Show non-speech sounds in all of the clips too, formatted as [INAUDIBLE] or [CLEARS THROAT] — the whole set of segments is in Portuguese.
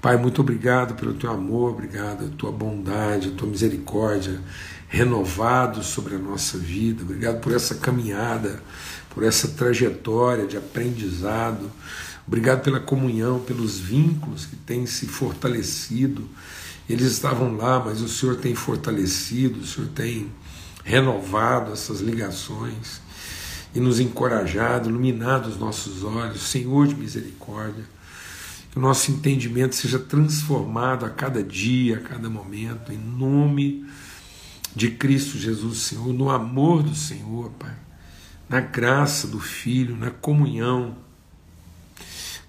Pai, muito obrigado pelo teu amor, obrigado pela tua bondade, tua misericórdia renovado sobre a nossa vida. Obrigado por essa caminhada, por essa trajetória de aprendizado. Obrigado pela comunhão, pelos vínculos que têm se fortalecido. Eles estavam lá, mas o Senhor tem fortalecido, o Senhor tem renovado essas ligações e nos encorajado, iluminado os nossos olhos, Senhor de misericórdia. Que o nosso entendimento seja transformado a cada dia, a cada momento, em nome de Cristo Jesus, Senhor, no amor do Senhor, Pai, na graça do Filho, na comunhão,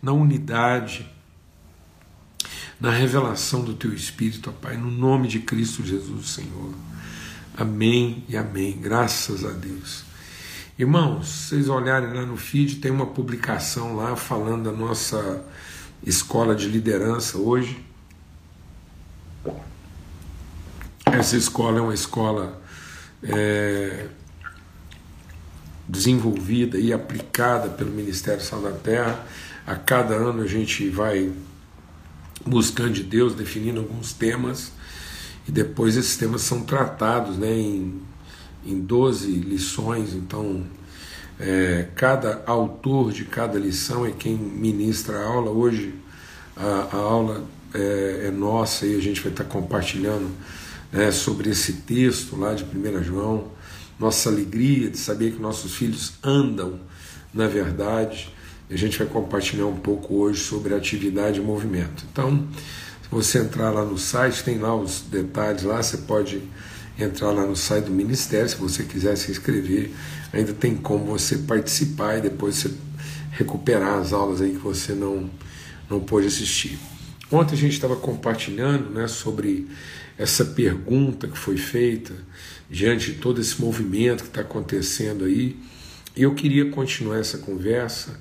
na unidade, na revelação do Teu Espírito, Pai, no nome de Cristo Jesus, Senhor. Amém e amém. Graças a Deus. Irmãos, vocês olharem lá no feed, tem uma publicação lá falando da nossa escola de liderança hoje. Essa escola é uma escola é, desenvolvida e aplicada pelo Ministério Sal da Terra. A cada ano a gente vai buscando de Deus, definindo alguns temas e depois esses temas são tratados né, em, em 12 lições, então é, cada autor de cada lição é quem ministra a aula. Hoje a, a aula é, é, nossa e a gente vai estar compartilhando né, sobre esse texto lá de 1 João, nossa alegria de saber que nossos filhos andam na verdade. A gente vai compartilhar um pouco hoje sobre atividade e movimento. Então, se você entrar lá no site, tem lá os detalhes lá, você pode entrar lá no site do Ministério, se você quiser se inscrever, ainda tem como você participar e depois você recuperar as aulas aí que você não, não pôde assistir. Ontem a gente estava compartilhando né, sobre essa pergunta que foi feita diante de todo esse movimento que está acontecendo aí. E eu queria continuar essa conversa.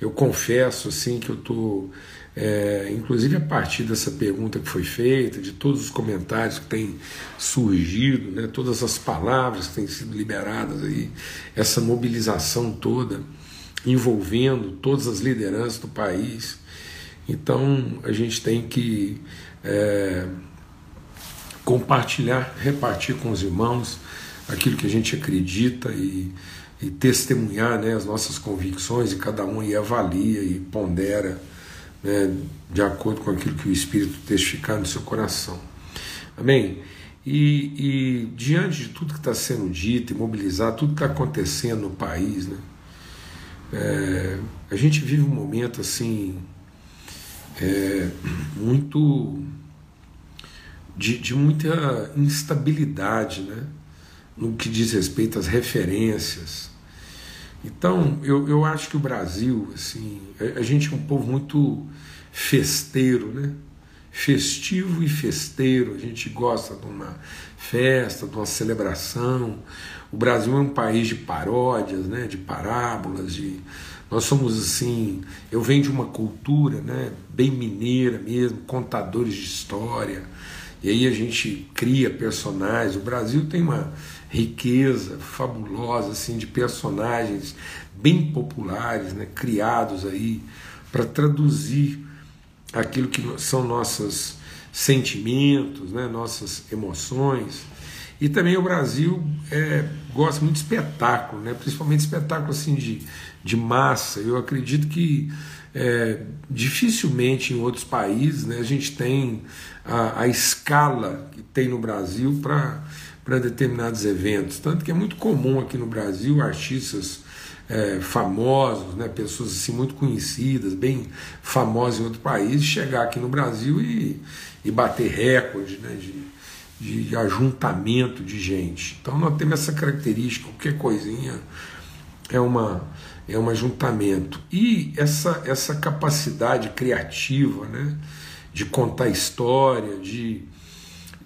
Eu confesso assim que eu estou é, inclusive a partir dessa pergunta que foi feita, de todos os comentários que têm surgido, né, todas as palavras que têm sido liberadas aí, essa mobilização toda envolvendo todas as lideranças do país. Então a gente tem que é, compartilhar, repartir com os irmãos aquilo que a gente acredita e, e testemunhar né, as nossas convicções e cada um aí avalia e pondera né, de acordo com aquilo que o Espírito testificar no seu coração. Amém? E, e diante de tudo que está sendo dito e mobilizado, tudo que está acontecendo no país, né, é, a gente vive um momento assim é, muito de, de muita instabilidade, né, no que diz respeito às referências, então, eu, eu acho que o Brasil, assim, a, a gente é um povo muito festeiro, né? Festivo e festeiro, a gente gosta de uma festa, de uma celebração. O Brasil é um país de paródias, né? de parábolas, de nós somos assim, eu venho de uma cultura, né, bem mineira mesmo, contadores de história. E aí a gente cria personagens. O Brasil tem uma riqueza fabulosa assim de personagens bem populares, né, criados aí para traduzir aquilo que são nossos sentimentos, né, nossas emoções. E também o Brasil é, gosta muito de espetáculo, né, principalmente espetáculo assim de, de massa. Eu acredito que é, dificilmente em outros países né, a gente tem a, a escala que tem no Brasil para para determinados eventos. Tanto que é muito comum aqui no Brasil artistas é, famosos, né, pessoas assim muito conhecidas, bem famosas em outro país, chegar aqui no Brasil e, e bater recorde né, de, de ajuntamento de gente. Então nós temos essa característica, qualquer coisinha é uma é um ajuntamento. E essa, essa capacidade criativa né, de contar história, de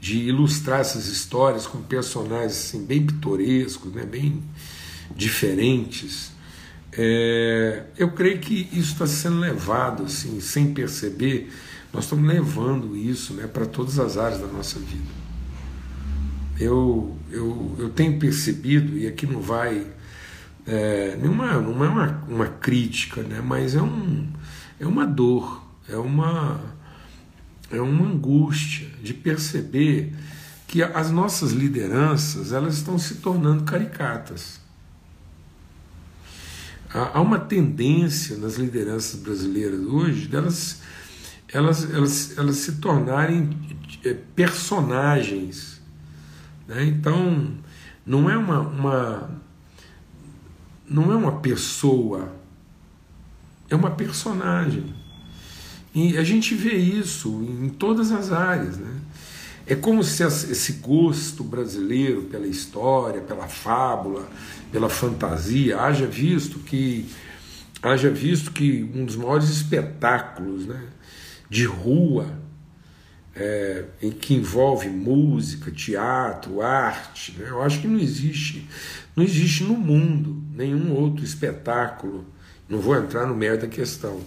de ilustrar essas histórias com personagens assim, bem pitorescos, né, bem diferentes. É, eu creio que isso está sendo levado assim, sem perceber, nós estamos levando isso né, para todas as áreas da nossa vida. Eu, eu, eu tenho percebido, e aqui não vai. É, nenhuma, não é uma, uma crítica, né, mas é, um, é uma dor, é uma é uma angústia de perceber que as nossas lideranças elas estão se tornando caricatas. Há uma tendência nas lideranças brasileiras hoje delas elas, elas, elas se tornarem é, personagens. Né? Então, não é uma, uma, não é uma pessoa, é uma personagem. E a gente vê isso em todas as áreas. Né? É como se esse gosto brasileiro pela história, pela fábula, pela fantasia, haja visto que haja visto que um dos maiores espetáculos né, de rua é, em que envolve música, teatro, arte, né, eu acho que não existe, não existe no mundo nenhum outro espetáculo. Não vou entrar no mérito da questão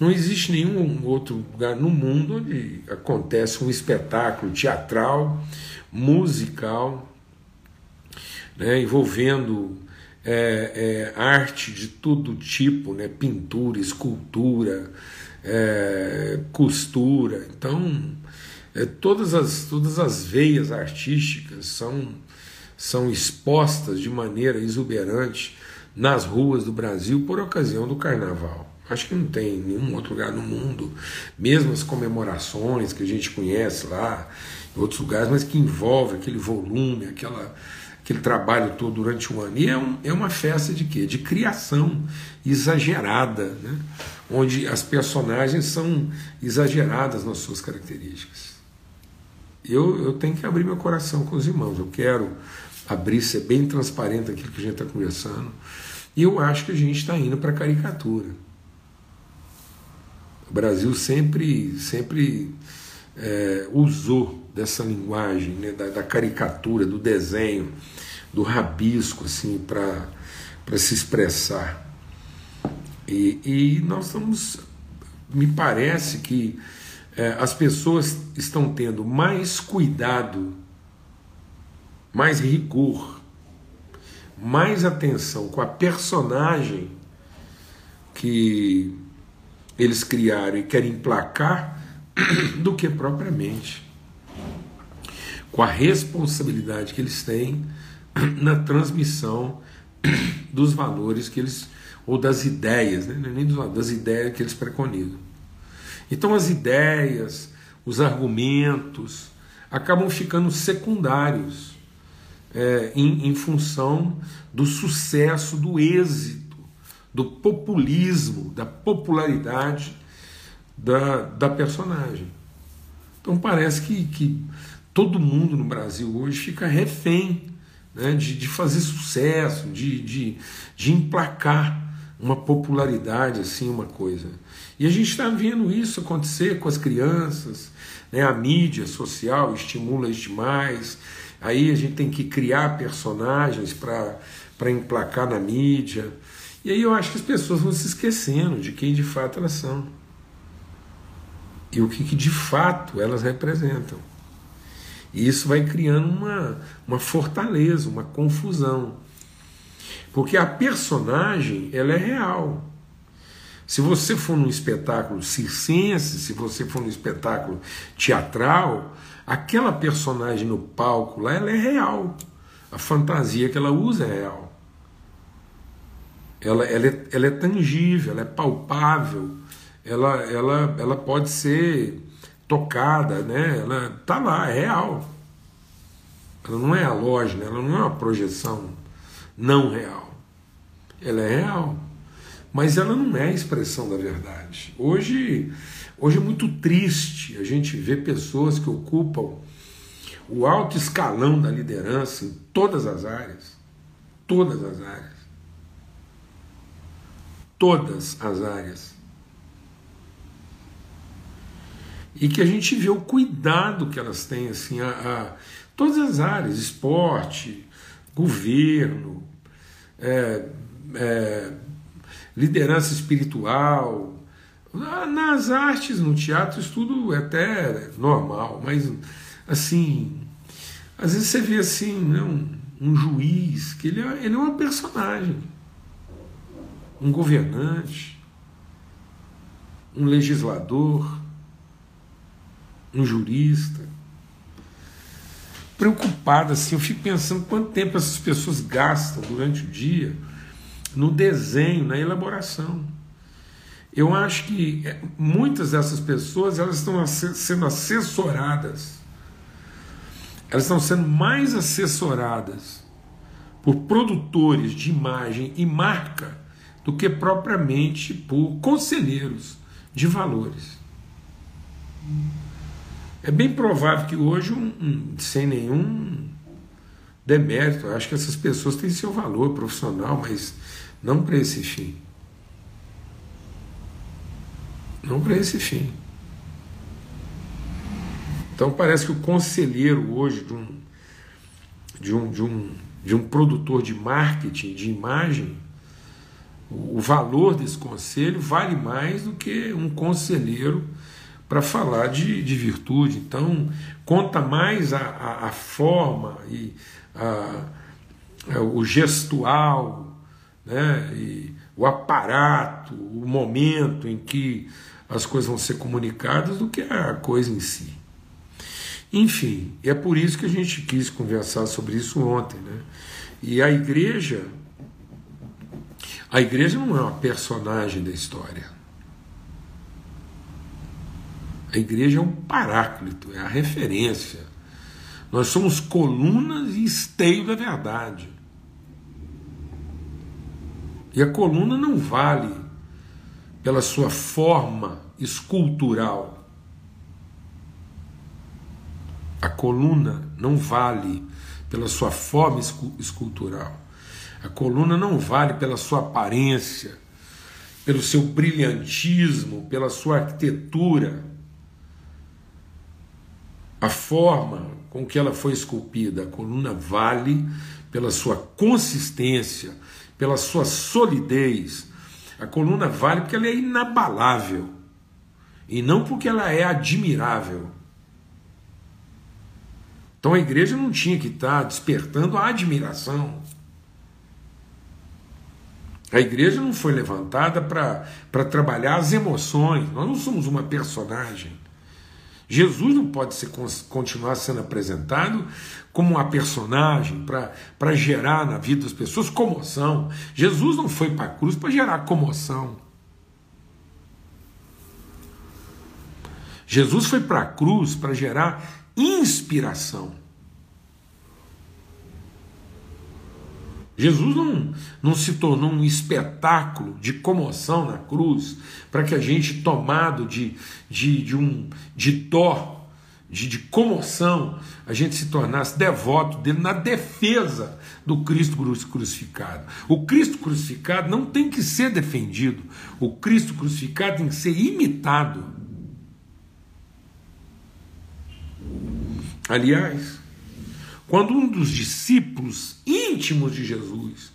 não existe nenhum outro lugar no mundo onde acontece um espetáculo teatral, musical, né, envolvendo é, é, arte de todo tipo, né, pintura, escultura, é, costura. Então, é, todas, as, todas as veias artísticas são, são expostas de maneira exuberante nas ruas do Brasil por ocasião do carnaval. Acho que não tem nenhum outro lugar no mundo, mesmo as comemorações que a gente conhece lá, em outros lugares, mas que envolve aquele volume, aquela, aquele trabalho todo durante um ano. E é, um, é uma festa de quê? De criação exagerada, né? onde as personagens são exageradas nas suas características. Eu, eu tenho que abrir meu coração com os irmãos, eu quero abrir, ser bem transparente aquilo que a gente está conversando. E eu acho que a gente está indo para a caricatura. O Brasil sempre, sempre é, usou dessa linguagem, né, da, da, caricatura, do desenho, do rabisco, assim, para se expressar. E, e, nós estamos, me parece que é, as pessoas estão tendo mais cuidado, mais rigor, mais atenção com a personagem que eles criaram e querem emplacar [CLEARS THROAT] do que propriamente com a responsabilidade que eles têm [CLEARS THROAT] na transmissão [CLEARS THROAT] dos valores que eles ou das ideias, né? É nem dos, das ideias que eles preconizam. Então as ideias, os argumentos acabam ficando secundários é, em, em função do sucesso, do êxito do populismo, da popularidade da, da personagem. Então parece que, que todo mundo no Brasil hoje fica refém né, de, de fazer sucesso, de, de, de emplacar uma popularidade, assim, uma coisa. E a gente está vendo isso acontecer com as crianças, né, a mídia social estimula isso demais, aí a gente tem que criar personagens para emplacar na mídia. E aí eu acho que as pessoas vão se esquecendo de quem de fato elas são. E o que, que de fato elas representam. E isso vai criando uma, uma fortaleza, uma confusão. Porque a personagem, ela é real. Se você for num espetáculo circense, se você for num espetáculo teatral, aquela personagem no palco lá, ela é real. A fantasia que ela usa é real ela, ela, é, ela é tangível, ela é palpável, ela, ela, ela pode ser tocada, né? ela está lá, é real. Ela não é halógena, ela não é uma projeção não real. Ela é real. Mas ela não é a expressão da verdade. Hoje, hoje é muito triste a gente ver pessoas que ocupam o alto escalão da liderança em todas as áreas. Todas as áreas todas as áreas. E que a gente vê o cuidado que elas têm, assim, a, a todas as áreas, esporte, governo, é, é, liderança espiritual, nas artes, no teatro, isso tudo é até normal, mas assim, às vezes você vê assim, né, um, um juiz, que ele é, ele é uma personagem um governante, um legislador. um jurista. Preocupado assim, eu fico pensando quanto tempo essas pessoas gastam durante o dia no desenho, na elaboração. Eu acho que é, muitas dessas pessoas elas estão sendo assessoradas, elas estão sendo mais assessoradas por produtores de imagem e marca do que propriamente por conselheiros de valores. É bem provável que hoje, um, um, sem nenhum demérito, acho que essas pessoas têm seu valor profissional, mas não para esse fim. Não para esse fim. Então parece que o conselheiro hoje de um, de um, de um, de um produtor de marketing, de imagem, o valor desse conselho vale mais do que um conselheiro para falar de, de virtude. Então, conta mais a, a, a forma e a, a, o gestual, né, e o aparato, o momento em que as coisas vão ser comunicadas do que a coisa em si. Enfim, é por isso que a gente quis conversar sobre isso ontem. Né? E a igreja, a igreja não é uma personagem da história. A igreja é um paráclito, é a referência. Nós somos colunas e esteio da verdade. E a coluna não vale pela sua forma escultural. A coluna não vale pela sua forma escultural. A coluna não vale pela sua aparência, pelo seu brilhantismo, pela sua arquitetura a forma com que ela foi esculpida, a coluna vale pela sua consistência, pela sua solidez. A coluna vale porque ela é inabalável e não porque ela é admirável. Então a igreja não tinha que estar despertando a admiração. A igreja não foi levantada para trabalhar as emoções. Nós não somos uma personagem. Jesus não pode ser, continuar sendo apresentado como uma personagem para gerar na vida das pessoas comoção. Jesus não foi para a cruz para gerar comoção. Jesus foi para a cruz para gerar inspiração. Jesus não, não se tornou um espetáculo de comoção na cruz para que a gente, tomado de, de, de, um, de dó, de, de comoção, a gente se tornasse devoto dele na defesa do Cristo crucificado. O Cristo crucificado não tem que ser defendido, o Cristo crucificado tem que ser imitado. Aliás, quando um dos discípulos íntimos de Jesus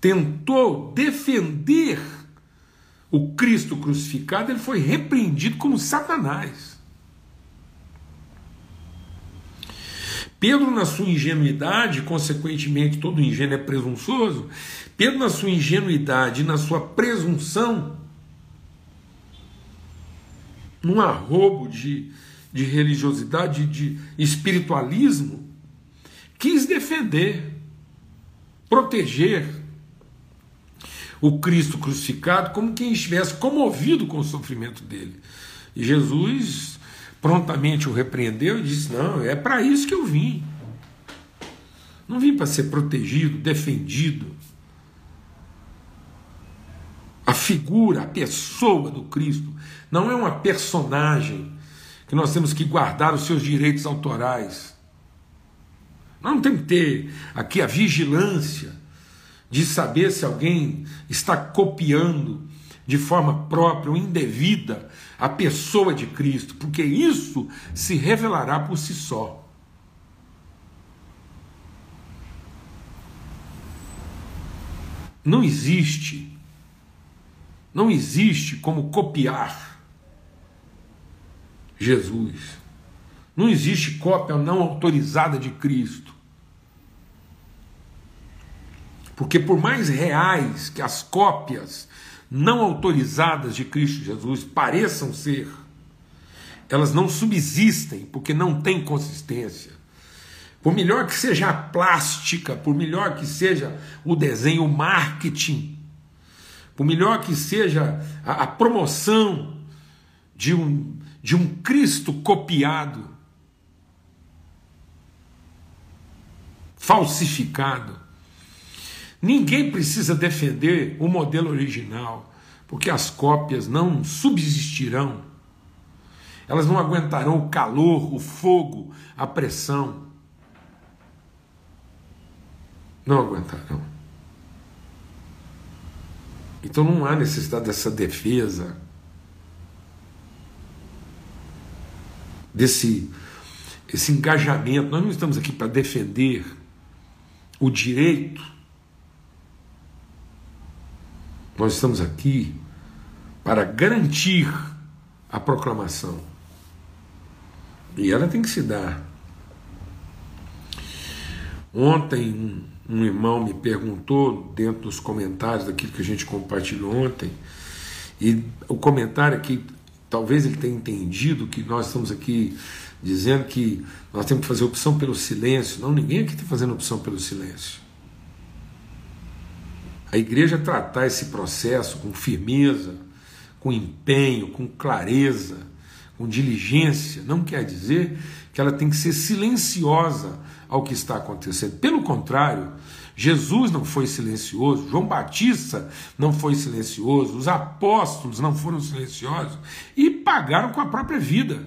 tentou defender o Cristo crucificado, ele foi repreendido como Satanás. Pedro, na sua ingenuidade, consequentemente todo ingênuo é presunçoso, Pedro, na sua ingenuidade na sua presunção, num arrobo de, de religiosidade, de espiritualismo, quis defender, proteger o Cristo crucificado como quem estivesse comovido com o sofrimento dele. E Jesus prontamente o repreendeu e disse: Não, é para isso que eu vim. Não vim para ser protegido, defendido. A figura, a pessoa do Cristo não é uma personagem que nós temos que guardar os seus direitos autorais. Nós não temos que ter aqui a vigilância de saber se alguém está copiando de forma própria ou indevida a pessoa de Cristo, porque isso se revelará por si só. Não existe, não existe como copiar Jesus. Não existe cópia não autorizada de Cristo. Porque por mais reais que as cópias não autorizadas de Cristo Jesus pareçam ser, elas não subsistem porque não têm consistência. Por melhor que seja a plástica, por melhor que seja o desenho, o marketing, por melhor que seja a, a promoção de um, de um Cristo copiado, falsificado, ninguém precisa defender o modelo original, porque as cópias não subsistirão. Elas não aguentarão o calor, o fogo, a pressão. Não aguentarão. Então não há necessidade dessa defesa, desse esse engajamento. Nós não estamos aqui para defender o direito. Nós estamos aqui para garantir a proclamação. E ela tem que se dar. Ontem, um irmão me perguntou, dentro dos comentários daquilo que a gente compartilhou ontem, e o comentário aqui, talvez ele tenha entendido que nós estamos aqui dizendo que nós temos que fazer opção pelo silêncio. Não, ninguém aqui está fazendo opção pelo silêncio. A igreja tratar esse processo com firmeza, com empenho, com clareza, com diligência, não quer dizer que ela tem que ser silenciosa ao que está acontecendo. Pelo contrário, Jesus não foi silencioso, João Batista não foi silencioso, os apóstolos não foram silenciosos e pagaram com a própria vida.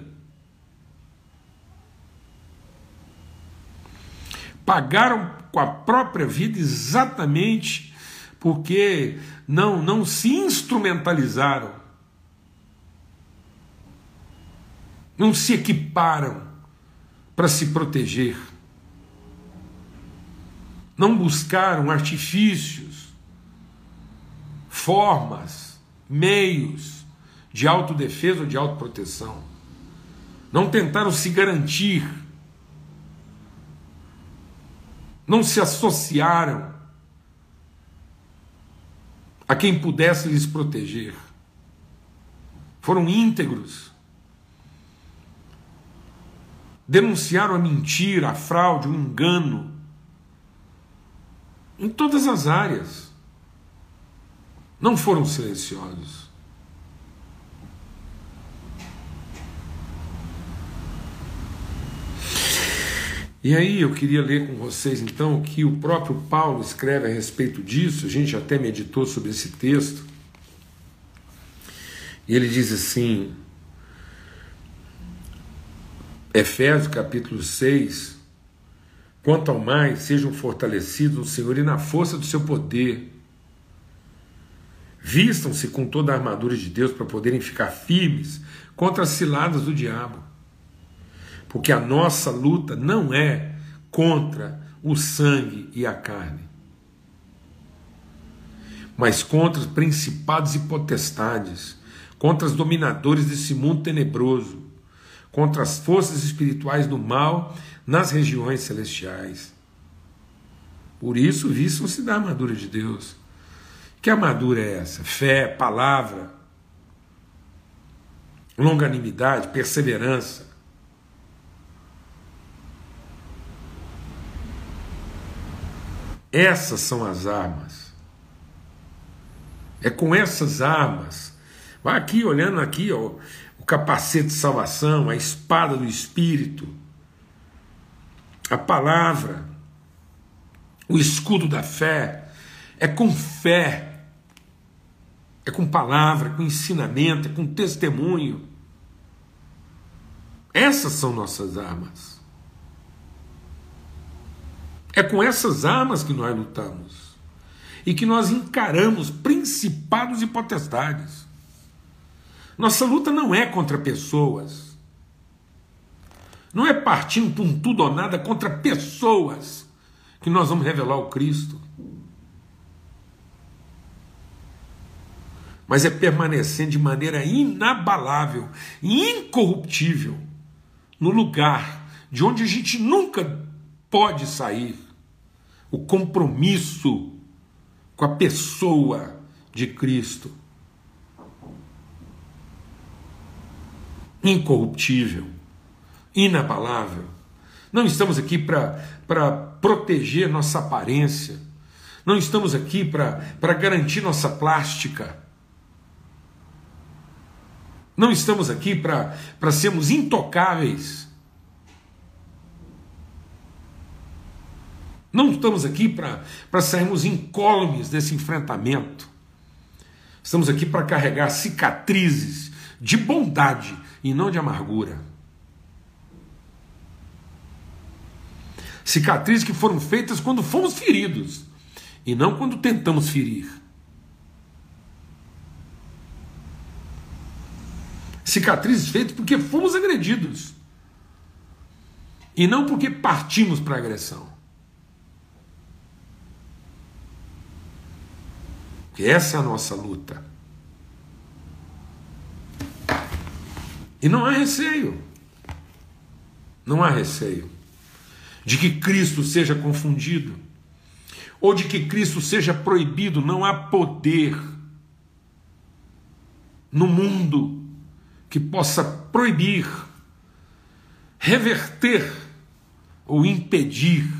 Pagaram com a própria vida exatamente porque não, não se instrumentalizaram, não se equiparam para se proteger não buscaram artifícios, formas, meios de autodefesa ou de autoproteção. Não tentaram se garantir. Não se associaram a quem pudesse lhes proteger. Foram íntegros. Denunciaram a mentira, a fraude, o engano em todas as áreas. Não foram silenciosos. E aí eu queria ler com vocês então o que o próprio Paulo escreve a respeito disso, a gente até meditou sobre esse texto. E ele diz assim, Efésios capítulo 6, Quanto ao mais, sejam fortalecidos no Senhor e na força do seu poder. Vistam-se com toda a armadura de Deus para poderem ficar firmes contra as ciladas do diabo. Porque a nossa luta não é contra o sangue e a carne, mas contra os principados e potestades, contra os dominadores desse mundo tenebroso, contra as forças espirituais do mal nas regiões celestiais. Por isso, vistam-se da armadura de Deus. Que armadura é essa? Fé, palavra, longanimidade, perseverança. Essas são as armas. É com essas armas. Vai aqui olhando aqui, ó, o capacete de salvação, a espada do espírito a palavra, o escudo da fé, é com fé, é com palavra, com ensinamento, é com testemunho. Essas são nossas armas. É com essas armas que nós lutamos e que nós encaramos principados e potestades. Nossa luta não é contra pessoas. Não é partindo por um tudo ou nada contra pessoas que nós vamos revelar o Cristo. Mas é permanecendo de maneira inabalável incorruptível no lugar de onde a gente nunca pode sair o compromisso com a pessoa de Cristo. incorruptível, inabalável. Não estamos aqui para proteger nossa aparência. Não estamos aqui para garantir nossa plástica. Não estamos aqui para sermos intocáveis. Não estamos aqui para sairmos incólumes desse enfrentamento. Estamos aqui para carregar cicatrizes de bondade e não de amargura. Cicatrizes que foram feitas quando fomos feridos e não quando tentamos ferir. Cicatrizes feitas porque fomos agredidos e não porque partimos para a agressão. Essa é a nossa luta. E não há receio. Não há receio de que Cristo seja confundido ou de que Cristo seja proibido. Não há poder no mundo que possa proibir, reverter ou impedir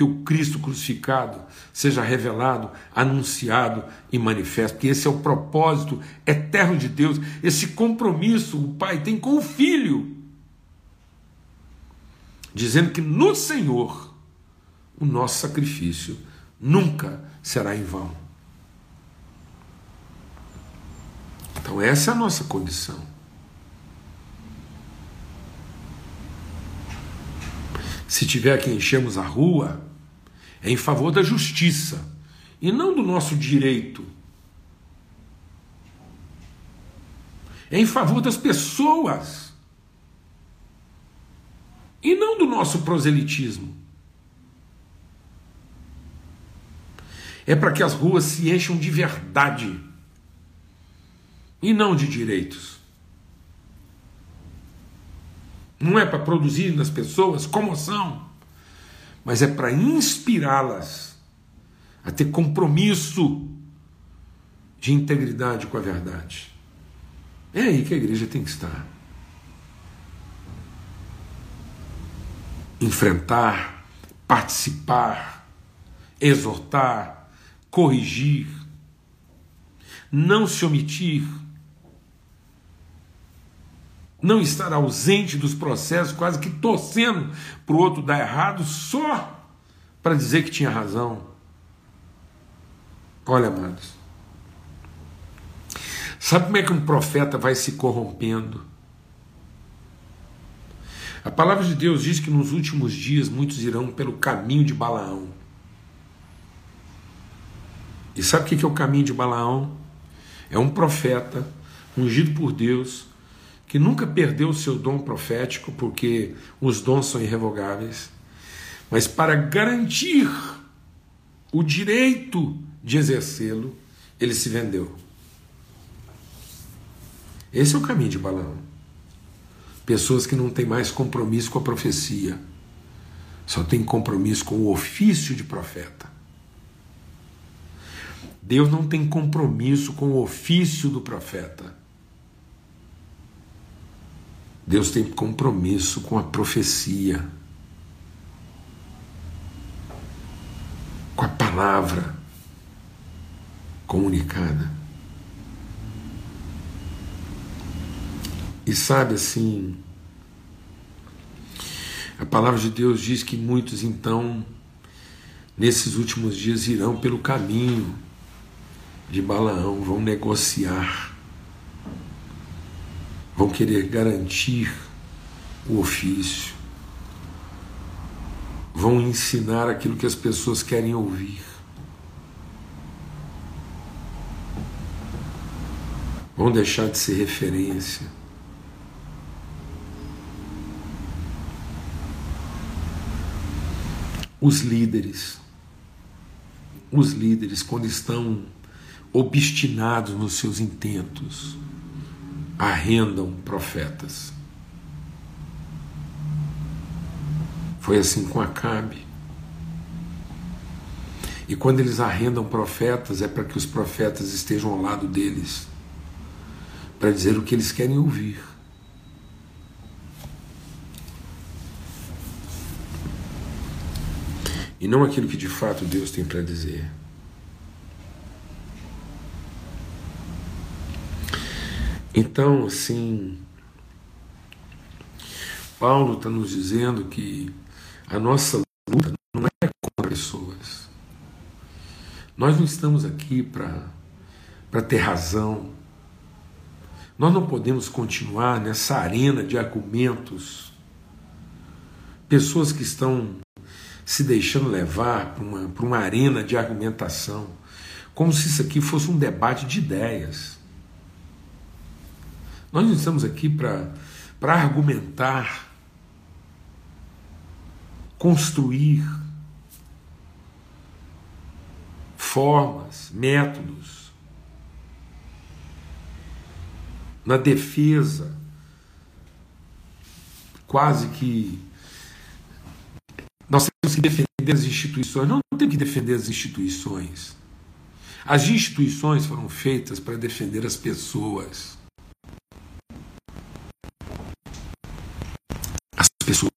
que o Cristo crucificado seja revelado, anunciado e manifesto. Que esse é o propósito eterno de Deus, esse compromisso o Pai tem com o Filho, dizendo que no Senhor o nosso sacrifício nunca será em vão. Então, essa é a nossa condição. Se tiver que enchermos a rua, é em favor da justiça e não do nosso direito. É em favor das pessoas e não do nosso proselitismo. É para que as ruas se encham de verdade e não de direitos. Não é para produzir nas pessoas comoção mas é para inspirá-las a ter compromisso de integridade com a verdade. É aí que a igreja tem que estar. Enfrentar, participar, exortar, corrigir, não se omitir não estar ausente dos processos, quase que torcendo para o outro dar errado só para dizer que tinha razão. Olha, amados, sabe como é que um profeta vai se corrompendo? A palavra de Deus diz que nos últimos dias muitos irão pelo caminho de Balaão. E sabe o que é o caminho de Balaão? É um profeta ungido por Deus que nunca perdeu o seu dom profético, porque os dons são irrevogáveis, mas para garantir o direito de exercê-lo, ele se vendeu. Esse é o caminho de Balaão. Pessoas que não têm mais compromisso com a profecia, só têm compromisso com o ofício de profeta. Deus não tem compromisso com o ofício do profeta. Deus tem compromisso com a profecia, com a palavra comunicada. E sabe assim, a palavra de Deus diz que muitos então, nesses últimos dias, irão pelo caminho de Balaão, vão negociar vão querer garantir o ofício, vão ensinar aquilo que as pessoas querem ouvir. Vão deixar de ser referência. Os líderes, os líderes, quando estão obstinados nos seus intentos, arrendam profetas. Foi assim com Acabe. E quando eles arrendam profetas, é para que os profetas estejam ao lado deles, para dizer o que eles querem ouvir. E não aquilo que de fato Deus tem para dizer. Então, assim, Paulo está nos dizendo que a nossa luta não é contra pessoas. Nós não estamos aqui para ter razão. Nós não podemos continuar nessa arena de argumentos. Pessoas que estão se deixando levar para uma, uma arena de argumentação, como se isso aqui fosse um debate de ideias. Nós não estamos aqui para argumentar construir formas, métodos na defesa quase que nós temos que defender as instituições. Não, não temos que defender as instituições. As instituições foram feitas para defender as pessoas. As pessoas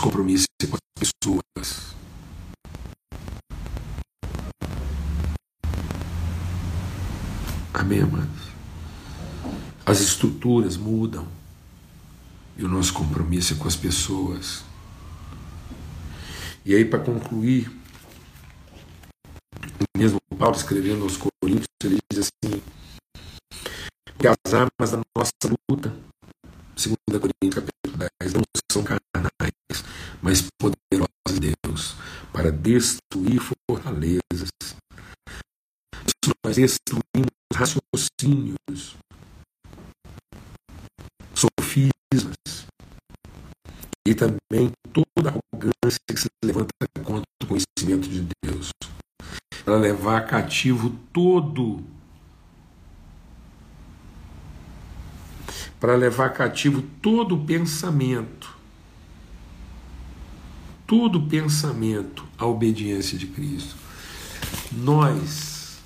compromisso com as pessoas. Amém, amados? As estruturas mudam e o nosso compromisso é com as pessoas. E aí, para concluir, o mesmo Paulo escrevendo aos Coríntios, ele diz assim: que as armas da nossa luta, segundo Coríntios capítulo 10, não são carnais, mas poderosa em Deus para destruir fortalezas. Isso nós destruímos raciocínios, sofismas e também toda arrogância que se levanta contra o conhecimento de Deus, para levar cativo todo para levar cativo todo pensamento todo pensamento à obediência de Cristo. Nós,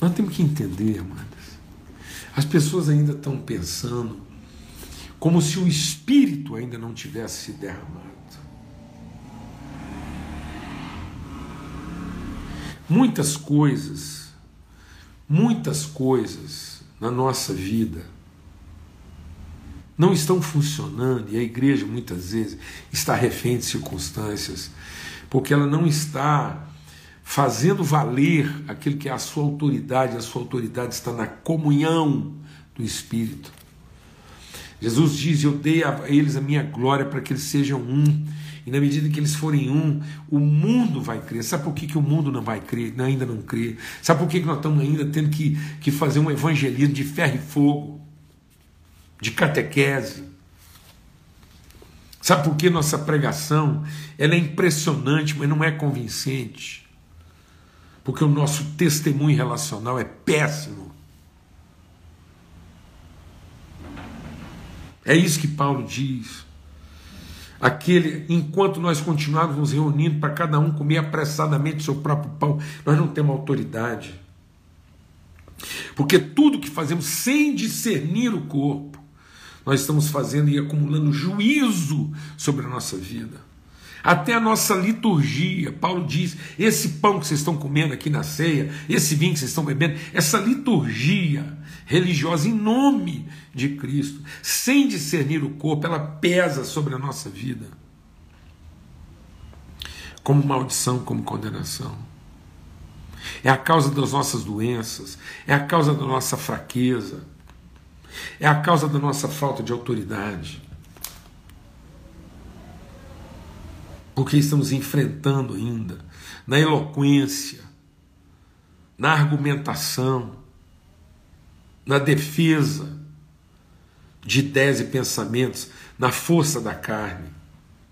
nós temos que entender, amadas, as pessoas ainda estão pensando como se o Espírito ainda não tivesse se derramado. Muitas coisas, muitas coisas na nossa vida não estão funcionando e a igreja muitas vezes está refém de circunstâncias, porque ela não está fazendo valer aquilo que é a sua autoridade, a sua autoridade está na comunhão do Espírito. Jesus diz: Eu dei a eles a minha glória para que eles sejam um. E na medida que eles forem um, o mundo vai crer. Sabe por que, que o mundo não vai crer, ainda não crê? Sabe por que, que nós estamos ainda tendo que, que fazer um evangelismo de ferro e fogo? De catequese. Sabe por que nossa pregação ela é impressionante, mas não é convincente? Porque o nosso testemunho relacional é péssimo. É isso que Paulo diz. Aquele, enquanto nós continuarmos nos reunindo para cada um comer apressadamente o seu próprio pão, nós não temos autoridade. Porque tudo que fazemos sem discernir o corpo, nós estamos fazendo e acumulando juízo sobre a nossa vida. Até a nossa liturgia, Paulo diz: esse pão que vocês estão comendo aqui na ceia, esse vinho que vocês estão bebendo, essa liturgia religiosa em nome de Cristo, sem discernir o corpo, ela pesa sobre a nossa vida, como maldição, como condenação. É a causa das nossas doenças, é a causa da nossa fraqueza, é a causa da nossa falta de autoridade. Porque estamos enfrentando ainda na eloquência, na argumentação, na defesa de ideias e pensamentos, na força da carne,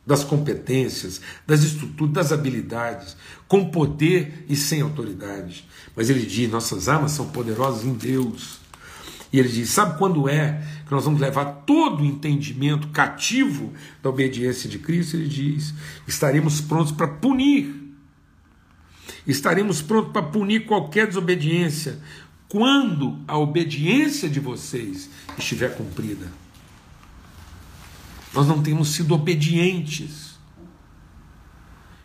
das competências, das estruturas, das habilidades, com poder e sem autoridade. Mas ele diz: nossas armas são poderosas em Deus e ele diz: sabe quando é que nós vamos levar todo o entendimento cativo da obediência de Cristo? Ele diz: estaremos prontos para punir. Estaremos prontos para punir qualquer desobediência quando a obediência de vocês estiver cumprida. Nós não temos sido obedientes.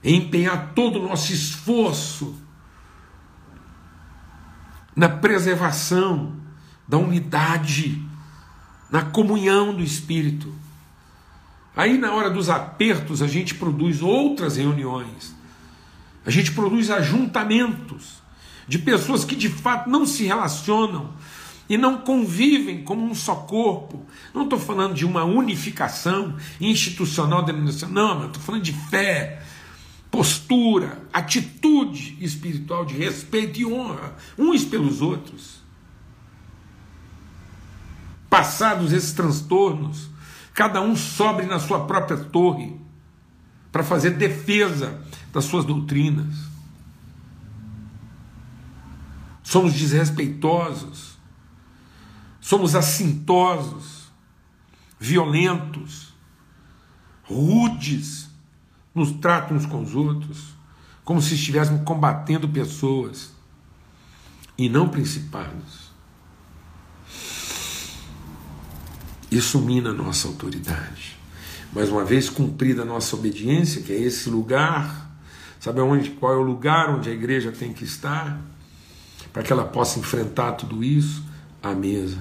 empenhar todo o nosso esforço na preservação da unidade, na comunhão do Espírito. Aí, na hora dos apertos, a gente produz outras reuniões, a gente produz ajuntamentos de pessoas que de fato não se relacionam e não convivem como um só corpo. Não estou falando de uma unificação institucional denominacional, não, estou falando de fé, postura, atitude espiritual de respeito e honra uns pelos outros. Passados esses transtornos, cada um sobre na sua própria torre para fazer defesa das suas doutrinas. Somos desrespeitosos, somos assintosos, violentos, rudes nos tratam uns com os outros, como se estivéssemos combatendo pessoas e não principados. Isso mina a nossa autoridade. Mas uma vez cumprida a nossa obediência, que é esse lugar, sabe onde, qual é o lugar onde a igreja tem que estar, para que ela possa enfrentar tudo isso? A mesa.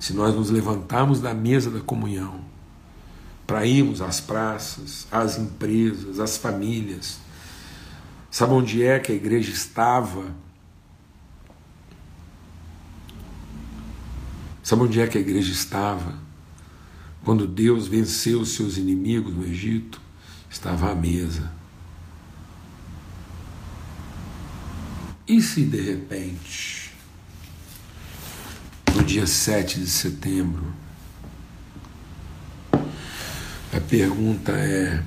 Se nós nos levantarmos da mesa da comunhão, para irmos às praças, às empresas, às famílias. Sabe onde é que a igreja estava? Sabe onde é que a igreja estava? Quando Deus venceu os seus inimigos no Egito, estava à mesa. E se de repente, no dia 7 de setembro, a pergunta é: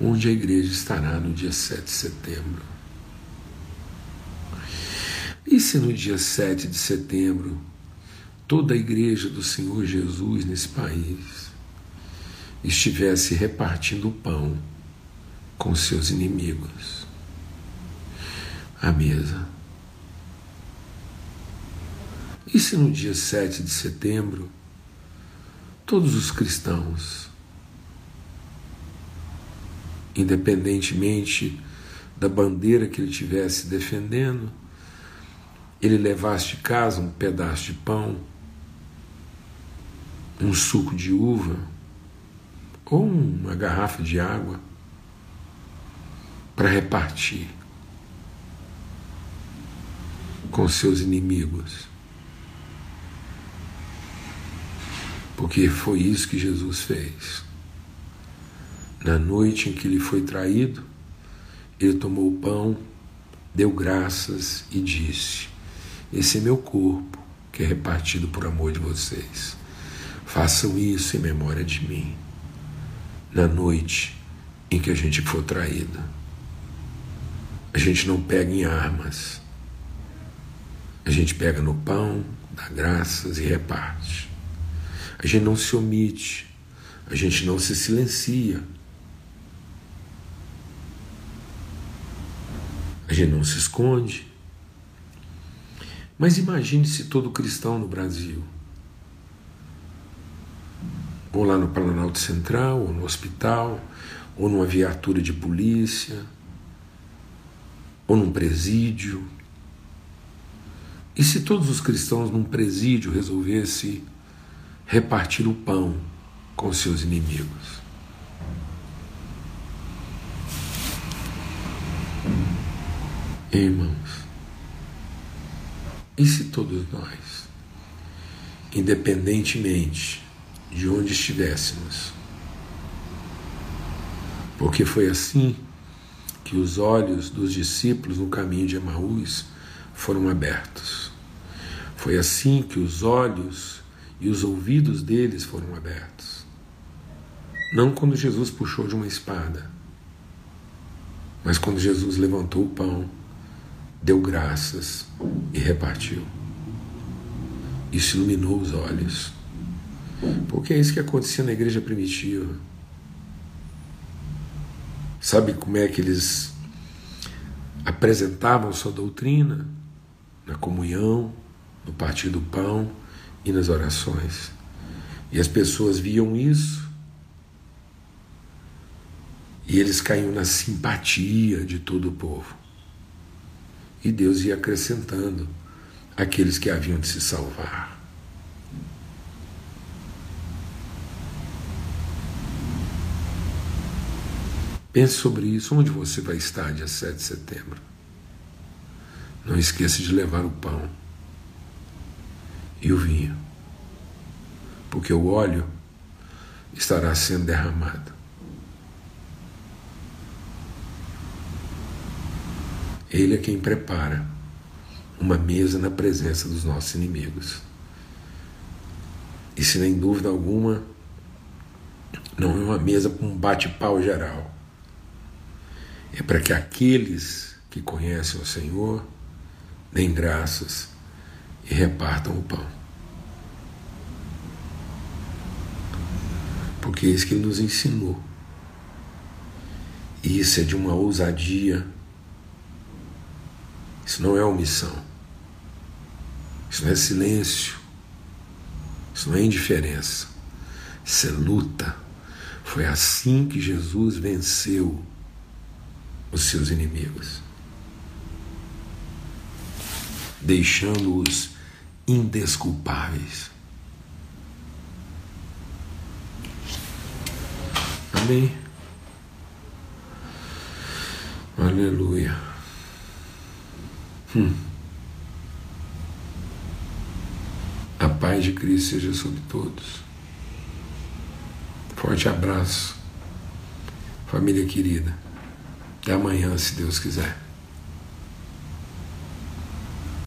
onde a igreja estará no dia 7 de setembro? E se no dia 7 de setembro toda a igreja do Senhor Jesus nesse país estivesse repartindo pão com seus inimigos à mesa? E se no dia 7 de setembro todos os cristãos, independentemente da bandeira que ele estivesse defendendo, ele levasse de casa um pedaço de pão, um suco de uva ou uma garrafa de água para repartir com seus inimigos. Porque foi isso que Jesus fez. Na noite em que ele foi traído, ele tomou o pão, deu graças e disse: Esse é meu corpo, que é repartido por amor de vocês. Façam isso em memória de mim, na noite em que a gente for traído. A gente não pega em armas, a gente pega no pão, dá graças e reparte. A gente não se omite, a gente não se silencia. A gente não se esconde. Mas imagine se todo cristão no Brasil, ou lá no Planalto Central, ou no hospital, ou numa viatura de polícia, ou num presídio. E se todos os cristãos num presídio resolvessem repartir o pão com seus inimigos. Irmãos, e se todos nós, independentemente de onde estivéssemos, porque foi assim que os olhos dos discípulos no caminho de Emaús foram abertos. Foi assim que os olhos e os ouvidos deles foram abertos. Não quando Jesus puxou de uma espada, mas quando Jesus levantou o pão, deu graças e repartiu. Isso iluminou os olhos. Porque é isso que acontecia na igreja primitiva. Sabe como é que eles apresentavam sua doutrina? Na comunhão, no partir do pão e nas orações. E as pessoas viam isso E eles caíam na simpatia de todo o povo. E Deus ia acrescentando aqueles que haviam de se salvar. Pense sobre isso, onde você vai estar dia 7 de setembro. Não esqueça de levar o pão e o vinho, porque o óleo estará sendo derramado. Ele é quem prepara uma mesa na presença dos nossos inimigos. E se nem dúvida alguma, não é uma mesa com um bate-pau geral é para que aqueles que conhecem o Senhor deem graças e repartam o pão. Porque é isso que ele nos ensinou. E isso é de uma ousadia. Isso não é omissão. Isso não é silêncio. Isso não é indiferença. Isso é luta. Foi assim que Jesus venceu os seus inimigos, deixando-os indesculpáveis. Amém. Aleluia. Hum. A paz de Cristo seja sobre todos. Forte abraço, família querida. Até amanhã, se Deus quiser.